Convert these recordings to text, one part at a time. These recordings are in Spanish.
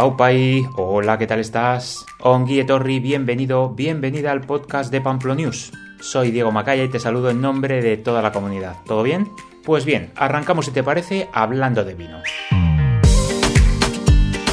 Aupai, hola, ¿qué tal estás? Ongi Etorri, bienvenido, bienvenida al podcast de Pamplo News. Soy Diego Macaya y te saludo en nombre de toda la comunidad. ¿Todo bien? Pues bien, arrancamos si te parece hablando de vino.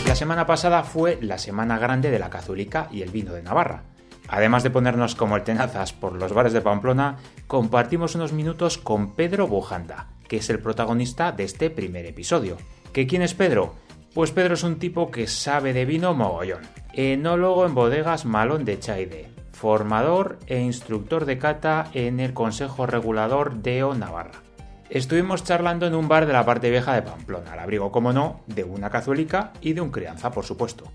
La semana pasada fue la semana grande de la cazulica y el vino de Navarra. Además de ponernos como el tenazas por los bares de Pamplona, compartimos unos minutos con Pedro Bujanda, que es el protagonista de este primer episodio. ¿Que quién es Pedro? Pues Pedro es un tipo que sabe de vino mogollón. Enólogo en bodegas Malón de Chaide, formador e instructor de cata en el Consejo Regulador de O Navarra. Estuvimos charlando en un bar de la parte vieja de Pamplona, al abrigo, como no, de una cazuelica y de un crianza, por supuesto.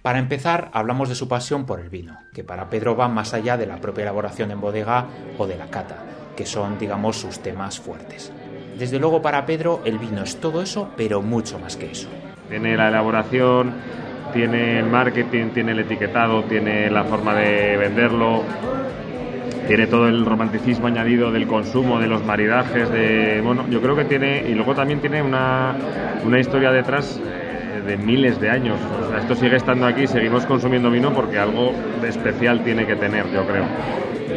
Para empezar, hablamos de su pasión por el vino, que para Pedro va más allá de la propia elaboración en bodega o de la cata, que son, digamos, sus temas fuertes. Desde luego para Pedro el vino es todo eso, pero mucho más que eso. Tiene la elaboración, tiene el marketing, tiene el etiquetado, tiene la forma de venderlo, tiene todo el romanticismo añadido del consumo, de los maridajes, de bueno, yo creo que tiene y luego también tiene una, una historia detrás de miles de años. O sea, esto sigue estando aquí, seguimos consumiendo vino porque algo de especial tiene que tener, yo creo.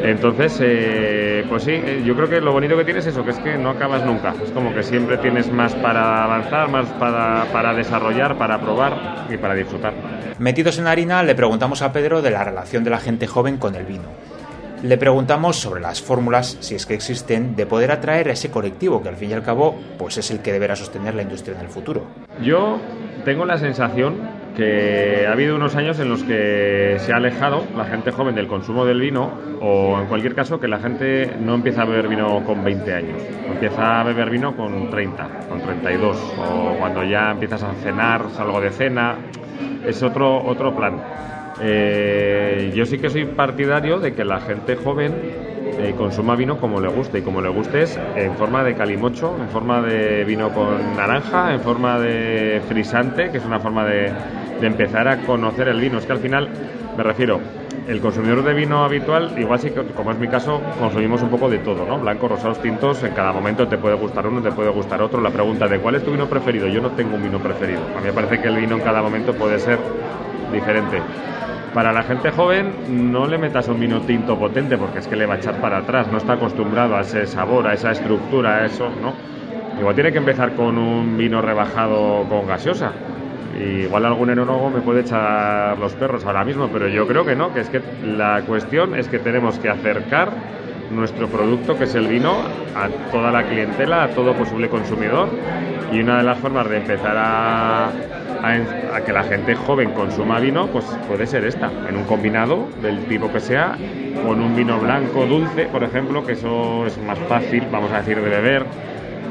Entonces, eh, pues sí, eh, yo creo que lo bonito que tienes es eso, que es que no acabas nunca. Es como que siempre tienes más para avanzar, más para, para desarrollar, para probar y para disfrutar. Metidos en la harina, le preguntamos a Pedro de la relación de la gente joven con el vino. Le preguntamos sobre las fórmulas, si es que existen, de poder atraer a ese colectivo que al fin y al cabo pues es el que deberá sostener la industria en el futuro. Yo tengo la sensación que ha habido unos años en los que se ha alejado la gente joven del consumo del vino o en cualquier caso que la gente no empieza a beber vino con 20 años, empieza a beber vino con 30, con 32 o cuando ya empiezas a cenar, salgo de cena, es otro, otro plan. Eh, yo sí que soy partidario de que la gente joven eh, consuma vino como le guste y como le guste es en forma de calimocho, en forma de vino con naranja, en forma de frisante, que es una forma de, empezar a conocer el vino. Es que al final, me refiero, el consumidor de vino habitual, igual que, como es mi caso, consumimos un poco de todo, ¿no? Blancos, rosados, tintos, en cada momento te puede gustar uno, te puede gustar otro. La pregunta de cuál es tu vino preferido, yo no tengo un vino preferido. A mí me parece que el vino en cada momento puede ser diferente. Para la gente joven, no le metas un vino tinto potente porque es que le va a echar para atrás, no está acostumbrado a ese sabor, a esa estructura, a eso, ¿no? Igual tiene que empezar con un vino rebajado con gaseosa. igual algún enólogo me puede echar los perros ahora mismo, pero yo creo que no, que es que la cuestión es que tenemos que acercar nuestro producto, que es el vino, a toda la clientela, a todo posible consumidor. Y una de las formas de empezar a, a, que la gente joven consuma vino, pues puede ser esta, en un combinado del tipo que sea, con un vino blanco dulce, por ejemplo, que eso es más fácil, vamos a decir, de beber.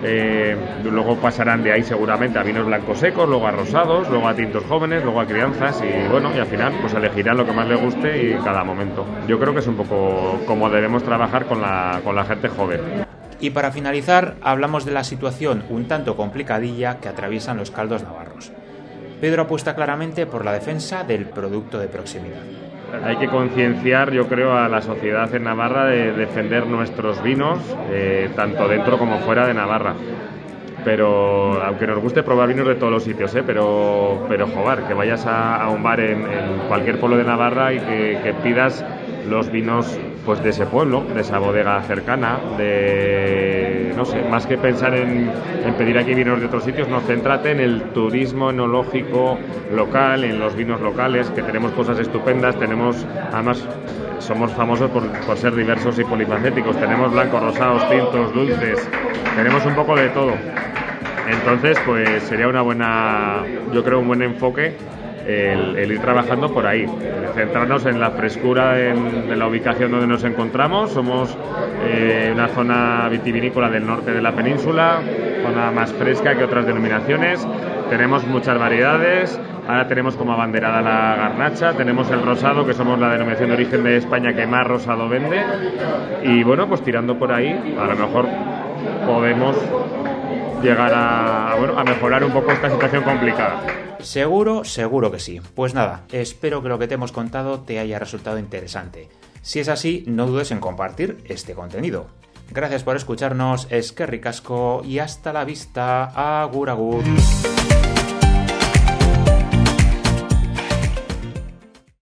Eh, luego pasarán de ahí seguramente a vinos blancos secos, luego a rosados, luego a tintos jóvenes, luego a crianzas y bueno, y al final pues elegirán lo que más le guste y cada momento. Yo creo que es un poco como debemos trabajar con la, con la gente joven. Y para finalizar, hablamos de la situación un tanto complicadilla que atraviesan los caldos navarros. Pedro apuesta claramente por la defensa del producto de proximidad. Hay que concienciar, yo creo, a la sociedad en Navarra de defender nuestros vinos, eh, tanto dentro como fuera de Navarra. Pero, aunque nos guste probar vinos de todos los sitios, ¿eh? pero, pero joder, que vayas a, un bar en, cualquier pueblo de Navarra y que, que pidas los vinos pues de ese pueblo, de esa bodega cercana, de no sé, más que pensar en, pedir aquí vinos de otros sitios, no céntrate en el turismo enológico local, en los vinos locales, que tenemos cosas estupendas, tenemos además somos famosos por, por ser diversos y polifacéticos, tenemos blancos, rosados, tintos, dulces, tenemos un poco de todo. Entonces, pues sería una buena, yo creo, un buen enfoque el, ir trabajando por ahí, centrarnos en la frescura de la ubicación donde nos encontramos. Somos eh, una zona vitivinícola del norte de la península, zona más fresca que otras denominaciones. Tenemos muchas variedades. Ahora tenemos como abanderada la garnacha, tenemos el rosado, que somos la denominación de origen de España que más rosado vende. Y bueno, pues tirando por ahí, a lo mejor podemos llegar a, a mejorar un poco esta situación complicada. Seguro, seguro que sí. Pues nada, espero que lo que te hemos contado te haya resultado interesante. Si es así, no dudes en compartir este contenido. Gracias por escucharnos, es que ricasco y hasta la vista. Agur agur.